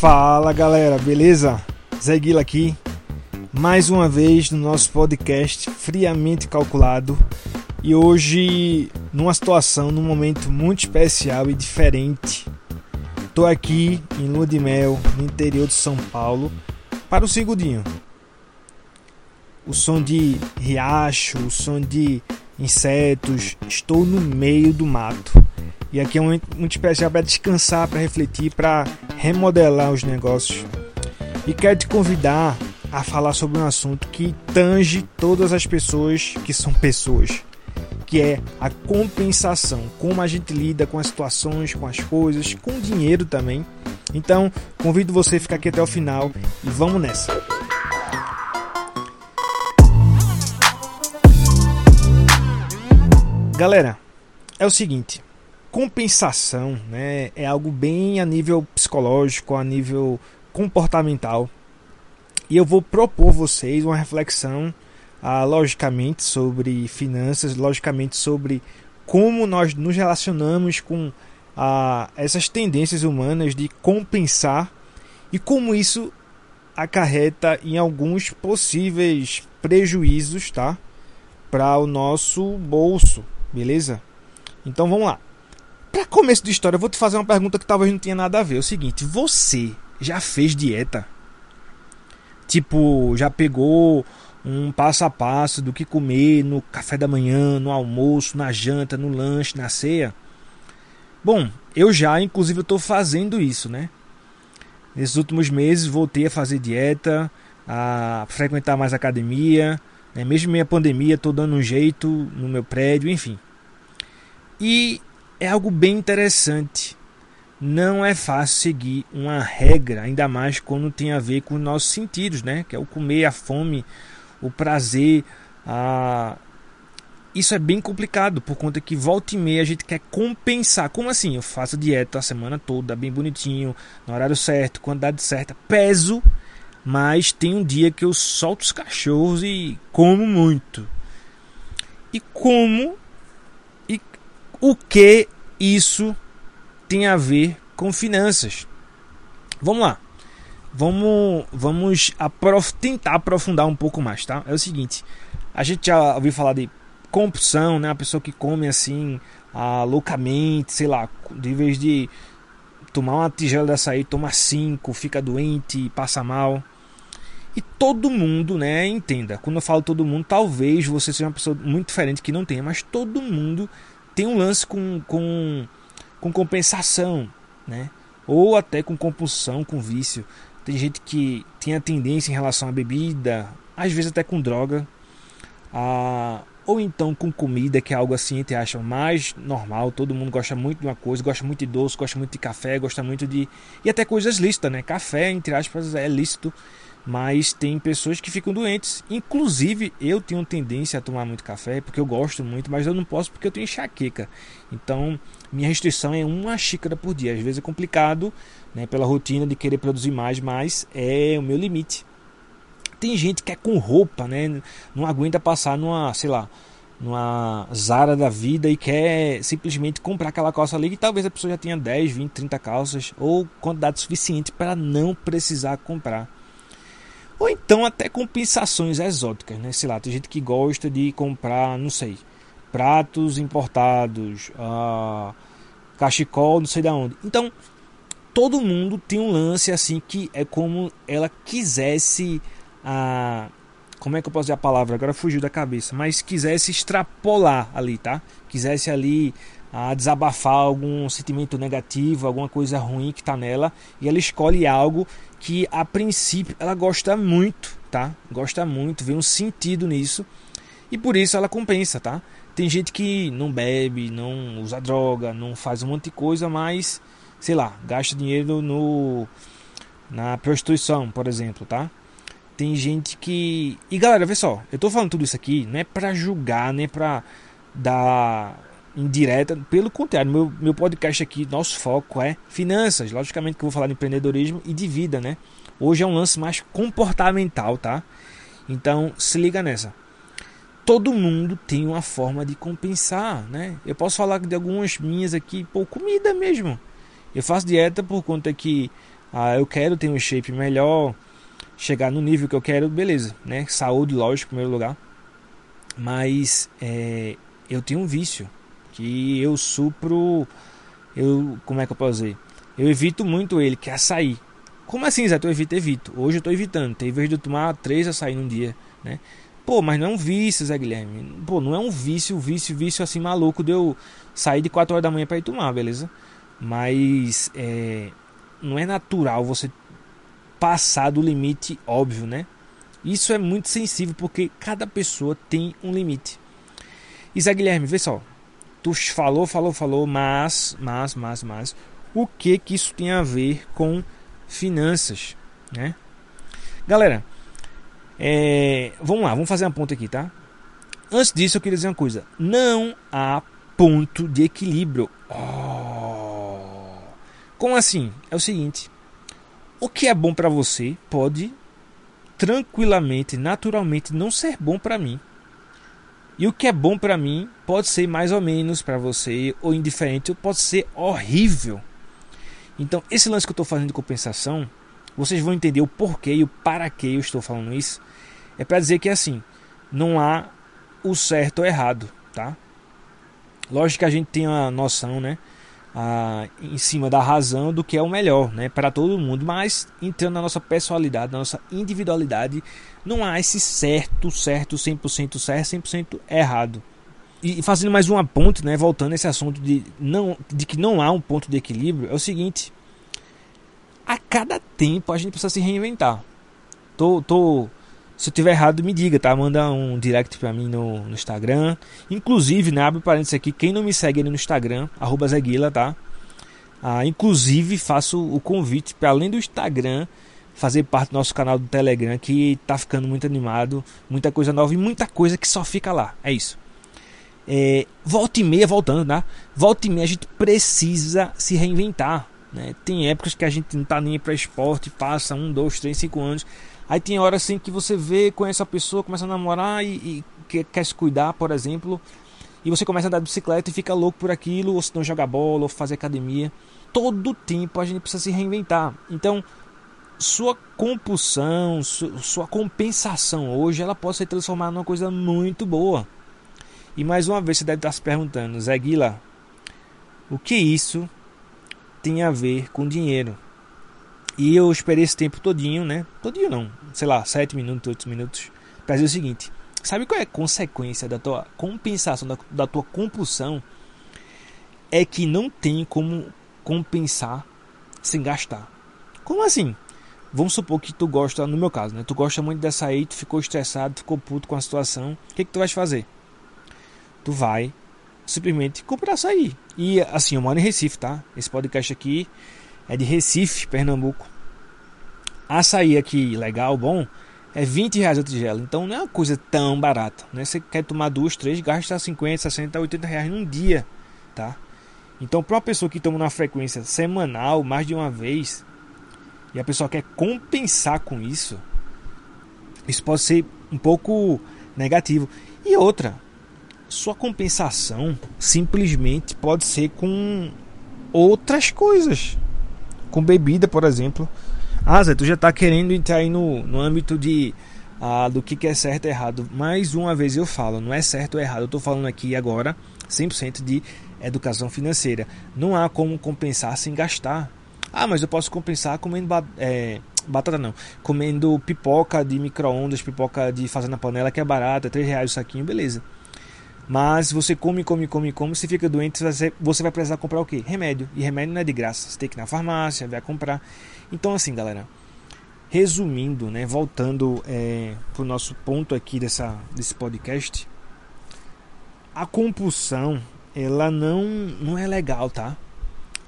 Fala galera, beleza? Zé Guila aqui, mais uma vez no nosso podcast Friamente Calculado e hoje numa situação, num momento muito especial e diferente. Tô aqui em Lua de Mel, no interior de São Paulo, para o segundinho. O som de riacho, o som de insetos, estou no meio do mato. E aqui é um momento muito especial para descansar, para refletir, para remodelar os negócios. E quero te convidar a falar sobre um assunto que tange todas as pessoas que são pessoas, que é a compensação, como a gente lida com as situações, com as coisas, com o dinheiro também. Então, convido você a ficar aqui até o final e vamos nessa. Galera, é o seguinte, compensação né, é algo bem a nível psicológico, a nível comportamental. E eu vou propor vocês uma reflexão, ah, logicamente, sobre finanças, logicamente, sobre como nós nos relacionamos com ah, essas tendências humanas de compensar e como isso acarreta em alguns possíveis prejuízos tá? para o nosso bolso, beleza? Então vamos lá. Para começo de história, eu vou te fazer uma pergunta que talvez não tenha nada a ver. É o seguinte: você já fez dieta? Tipo, já pegou um passo a passo do que comer no café da manhã, no almoço, na janta, no lanche, na ceia? Bom, eu já, inclusive, estou fazendo isso, né? Nesses últimos meses voltei a fazer dieta, a frequentar mais academia, né? mesmo meio a pandemia, estou dando um jeito no meu prédio, enfim. E é algo bem interessante. Não é fácil seguir uma regra, ainda mais quando tem a ver com os nossos sentidos, né? Que é o comer, a fome, o prazer. A... Isso é bem complicado, por conta que volta e meia a gente quer compensar. Como assim? Eu faço dieta a semana toda, bem bonitinho, no horário certo, quantidade certa, peso, mas tem um dia que eu solto os cachorros e como muito. E como o que isso tem a ver com finanças? Vamos lá. Vamos, vamos aprof tentar aprofundar um pouco mais, tá? É o seguinte, a gente já ouviu falar de compulsão, né? A pessoa que come assim, ah, loucamente, sei lá, de vez de tomar uma tigela de açaí, toma cinco, fica doente, passa mal. E todo mundo, né, entenda, quando eu falo todo mundo, talvez você seja uma pessoa muito diferente que não tenha, mas todo mundo tem um lance com, com, com compensação, né? Ou até com compulsão, com vício. Tem gente que tem a tendência em relação à bebida, às vezes até com droga, a, ou então com comida, que é algo assim, te acha mais normal. Todo mundo gosta muito de uma coisa, gosta muito de doce, gosta muito de café, gosta muito de. E até coisas lícitas, né? Café, entre aspas, é lícito mas tem pessoas que ficam doentes. Inclusive, eu tenho tendência a tomar muito café porque eu gosto muito, mas eu não posso porque eu tenho enxaqueca. Então, minha restrição é uma xícara por dia. Às vezes é complicado, né, pela rotina de querer produzir mais, mas é o meu limite. Tem gente que é com roupa, né, não aguenta passar numa, sei lá, numa Zara da vida e quer simplesmente comprar aquela calça ali que talvez a pessoa já tenha 10, 20, 30 calças ou quantidade suficiente para não precisar comprar. Ou então até compensações exóticas, né? Sei lá, tem gente que gosta de comprar, não sei, pratos importados, uh, cachecol, não sei de onde. Então, todo mundo tem um lance assim que é como ela quisesse a como é que eu posso dizer a palavra? Agora fugiu da cabeça, mas quisesse extrapolar ali, tá? Quisesse ali a desabafar algum sentimento negativo, alguma coisa ruim que está nela, e ela escolhe algo que a princípio ela gosta muito, tá? Gosta muito, vê um sentido nisso, e por isso ela compensa, tá? Tem gente que não bebe, não usa droga, não faz um monte de coisa, mas sei lá, gasta dinheiro no na prostituição, por exemplo, tá? Tem gente que e galera, vê só, eu tô falando tudo isso aqui não é para julgar, nem é para dar indireta. Pelo contrário, meu, meu podcast aqui, nosso foco é finanças. Logicamente que eu vou falar de empreendedorismo e de vida, né? Hoje é um lance mais comportamental, tá? Então se liga nessa. Todo mundo tem uma forma de compensar, né? Eu posso falar de algumas minhas aqui, pô, comida mesmo. Eu faço dieta por conta que Ah, eu quero ter um shape melhor, chegar no nível que eu quero, beleza, né? Saúde, lógico, em primeiro lugar. Mas é, eu tenho um vício que eu supro, eu como é que eu posso dizer? Eu evito muito ele, que é açaí. Como assim, Zé? Eu evito, evito. Hoje eu tô evitando. Tem vez de eu tomar três açaí num dia, né? Pô, mas não é um vício, Zé Guilherme. Pô, não é um vício, vício, vício assim maluco de eu sair de 4 horas da manhã para ir tomar, beleza? Mas é, não é natural você passar do limite óbvio, né? Isso é muito sensível porque cada pessoa tem um limite. Zé Guilherme, vê só. Tu falou, falou, falou, mas, mas, mas, mas, o que que isso tem a ver com finanças, né? Galera, é, vamos lá, vamos fazer uma ponta aqui, tá? Antes disso, eu queria dizer uma coisa: não há ponto de equilíbrio. Oh. Como assim? É o seguinte: o que é bom para você pode tranquilamente, naturalmente não ser bom para mim. E o que é bom para mim pode ser mais ou menos para você, ou indiferente, ou pode ser horrível. Então, esse lance que eu estou fazendo de compensação, vocês vão entender o porquê e o para que eu estou falando isso. É para dizer que assim, não há o certo ou errado, tá? Lógico que a gente tem a noção, né? Ah, em cima da razão do que é o melhor né, para todo mundo, mas entrando na nossa personalidade, na nossa individualidade, não há esse certo, certo, 100% certo, 100% errado. E fazendo mais uma ponte, né, voltando a esse assunto de, não, de que não há um ponto de equilíbrio, é o seguinte: a cada tempo a gente precisa se reinventar. Tô, tô se eu tiver errado, me diga, tá? Manda um direct pra mim no, no Instagram. Inclusive, né, abre parênteses aqui, quem não me segue ali no Instagram, arroba Zeguila, tá? Ah, inclusive, faço o convite para além do Instagram, fazer parte do nosso canal do Telegram, que tá ficando muito animado, muita coisa nova e muita coisa que só fica lá. É isso. É, volta e meia, voltando, né? Volta e meia a gente precisa se reinventar. Né? Tem épocas que a gente não tá nem para esporte, passa um, dois, três, cinco anos Aí tem horas assim que você vê, conhece a pessoa, começa a namorar e, e quer, se cuidar, por exemplo. E você começa a andar de bicicleta e fica louco por aquilo, ou se não joga bola, ou fazer academia. Todo tempo a gente precisa se reinventar. Então, sua compulsão, su, sua compensação hoje, ela pode ser transformada numa coisa muito boa. E mais uma vez você deve estar se perguntando, Zé Guila, o que isso tem a ver com dinheiro? E eu esperei esse tempo todinho, né? Todinho não, sei lá, 7 minutos, 8 minutos, para dizer o seguinte: sabe qual é a consequência da tua compensação, da, da tua compulsão? É que não tem como compensar sem gastar. Como assim? Vamos supor que tu gosta, no meu caso, né? Tu gosta muito dessa aí, tu ficou estressado, ficou puto com a situação. O que, que tu vais fazer? Tu vai simplesmente comprar açaí. E assim, eu moro em Recife, tá? Esse podcast aqui é de Recife, Pernambuco. Açaí aqui, legal, bom, é 20 reais a tigela. Então não é uma coisa tão barata. Né? Você quer tomar duas, três, gasta 50, 60, 80 reais num dia. Tá? Então, para uma pessoa que toma uma frequência semanal, mais de uma vez, e a pessoa quer compensar com isso, isso pode ser um pouco negativo. E outra, sua compensação simplesmente pode ser com outras coisas com bebida, por exemplo. Ah, Zé, tu já está querendo entrar aí no, no âmbito de ah, do que, que é certo e errado. Mais uma vez eu falo, não é certo ou errado. Eu estou falando aqui agora 100% de educação financeira. Não há como compensar sem gastar. Ah, mas eu posso compensar comendo é, batata não, comendo pipoca de micro-ondas, pipoca de fazer na panela que é barata, 3 reais o saquinho, beleza. Mas você come, come, come, come, você fica doente, você vai precisar comprar o quê? Remédio. E remédio não é de graça. Você tem que ir na farmácia, vai comprar. Então, assim, galera, resumindo, né, voltando é, nosso ponto aqui dessa, desse podcast, a compulsão, ela não, não é legal, tá?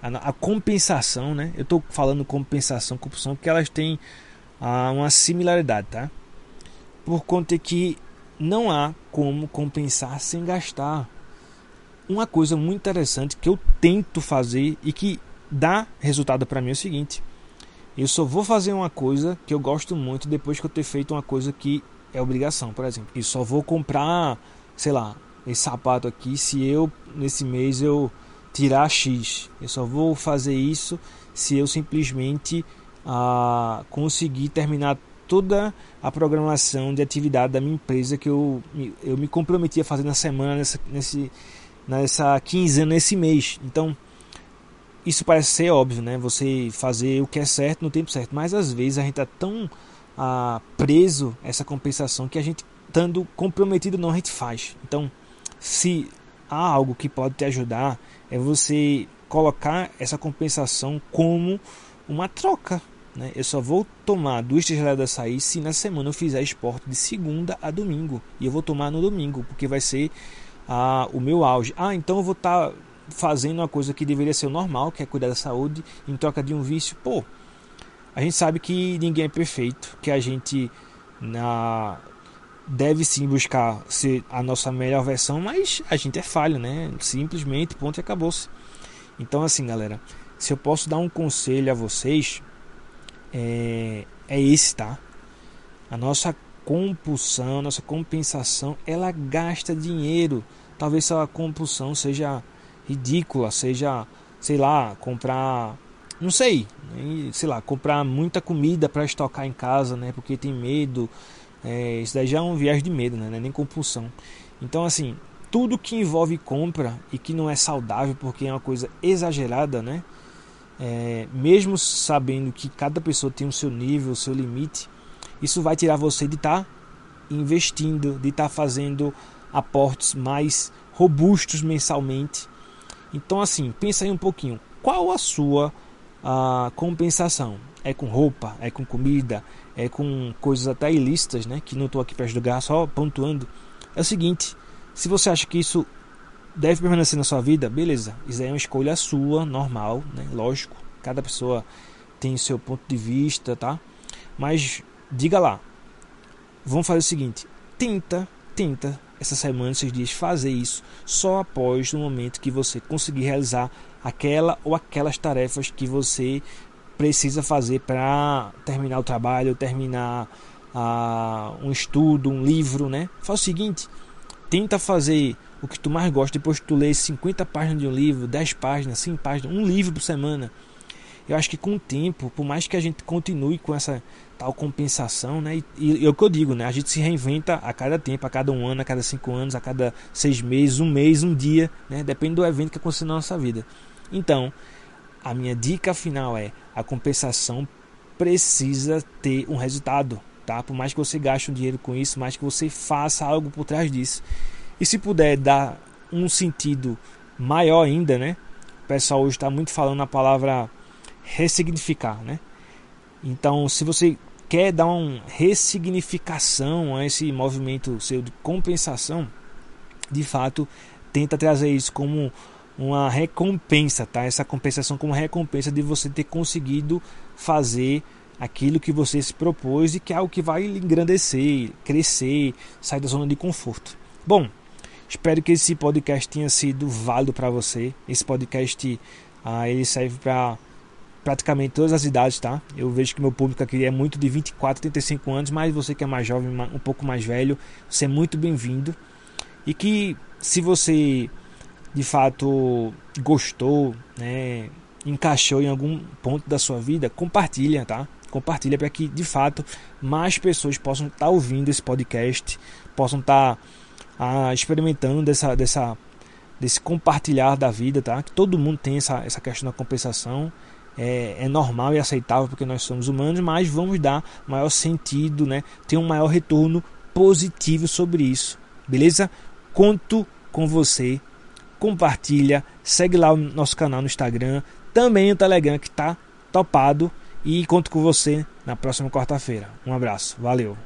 A, a compensação, né? Eu estou falando compensação, compulsão, porque elas têm ah, uma similaridade, tá? Por conta que não há como compensar sem gastar. Uma coisa muito interessante que eu tento fazer e que dá resultado para mim é o seguinte: eu só vou fazer uma coisa que eu gosto muito depois que eu ter feito uma coisa que é obrigação, por exemplo. Eu só vou comprar, sei lá, esse sapato aqui se eu nesse mês eu tirar X. Eu só vou fazer isso se eu simplesmente a conseguir terminar toda a programação de atividade da minha empresa que eu, eu me comprometi a fazer na semana, nessa, nesse, nessa quinzena, nesse mês. Então, isso parece ser óbvio, né? Você fazer o que é certo no tempo certo. Mas às vezes a gente está tão ah, preso essa compensação que a gente, estando comprometido, não a gente faz. Então, se há algo que pode te ajudar, é você colocar essa compensação como uma troca né? Eu só vou tomar duas tigeladas de açaí se na semana eu fizer esporte de segunda a domingo. E eu vou tomar no domingo, porque vai ser ah, o meu auge. Ah, então eu vou estar tá fazendo uma coisa que deveria ser o normal, que é cuidar da saúde, em troca de um vício. Pô, a gente sabe que ninguém é perfeito, que a gente na deve sim buscar ser a nossa melhor versão, mas a gente é falho, né? Simplesmente, ponto e acabou-se. Então, assim, galera, se eu posso dar um conselho a vocês, é, é esse, tá? A nossa compulsão, a nossa compensação, ela gasta dinheiro. Talvez a compulsão seja ridícula, seja, sei lá, comprar, não sei, sei lá, comprar muita comida para estocar em casa, né? Porque tem medo. É, isso daí já é um viagem de medo, né? É nem compulsão. Então, assim, tudo que envolve compra e que não é saudável porque é uma coisa exagerada, né? É, mesmo sabendo que cada pessoa tem o seu nível, o seu limite, isso vai tirar você de estar tá investindo, de estar tá fazendo aportes mais robustos mensalmente. Então, assim, pensa aí um pouquinho. Qual a sua a compensação? É com roupa? É com comida? É com coisas até ilícitas, né? Que não estou aqui para julgar, só pontuando. É o seguinte: se você acha que isso deve permanecer na sua vida, beleza. Isso é uma escolha sua, normal, né? Lógico. Cada pessoa tem seu ponto de vista, tá? Mas diga lá. Vamos fazer o seguinte: tenta, tenta essa semana, esses dias, fazer isso só após o momento que você conseguir realizar aquela ou aquelas tarefas que você precisa fazer para terminar o trabalho, terminar uh, um estudo, um livro, né? Faz o seguinte: tenta fazer o que tu mais gosta, depois que tu lê 50 páginas de um livro, 10 páginas, 100 páginas, um livro por semana. Eu acho que com o tempo, por mais que a gente continue com essa tal compensação, né? E, e, é o que eu digo, né? A gente se reinventa a cada tempo, a cada um ano, a cada cinco anos, a cada seis meses, um mês, um dia, né? Depende do evento que acontece na nossa vida. Então, a minha dica final é: a compensação precisa ter um resultado, tá? Por mais que você gaste um dinheiro com isso, mais que você faça algo por trás disso. E se puder dar um sentido maior ainda, né? O pessoal hoje está muito falando a palavra ressignificar, né? Então, se você quer dar uma ressignificação a esse movimento seu de compensação, de fato, tenta trazer isso como uma recompensa, tá? Essa compensação como recompensa de você ter conseguido fazer aquilo que você se propôs e que é algo que vai engrandecer, crescer, sair da zona de conforto. Bom, Espero que esse podcast tenha sido válido para você. Esse podcast ah, ele serve para praticamente todas as idades, tá? Eu vejo que meu público aqui é muito de 24, 35 anos, mas você que é mais jovem, um pouco mais velho, você é muito bem-vindo. E que se você de fato gostou, né, encaixou em algum ponto da sua vida, compartilha, tá? Compartilha para que de fato mais pessoas possam estar tá ouvindo esse podcast, possam estar tá a, experimentando dessa, dessa, desse compartilhar da vida, tá? Que todo mundo tem essa, essa questão da compensação. É, é, normal e aceitável porque nós somos humanos, mas vamos dar maior sentido, né? Ter um maior retorno positivo sobre isso, beleza? Conto com você, compartilha, segue lá o nosso canal no Instagram, também o Telegram que tá topado e conto com você na próxima quarta-feira. Um abraço, valeu!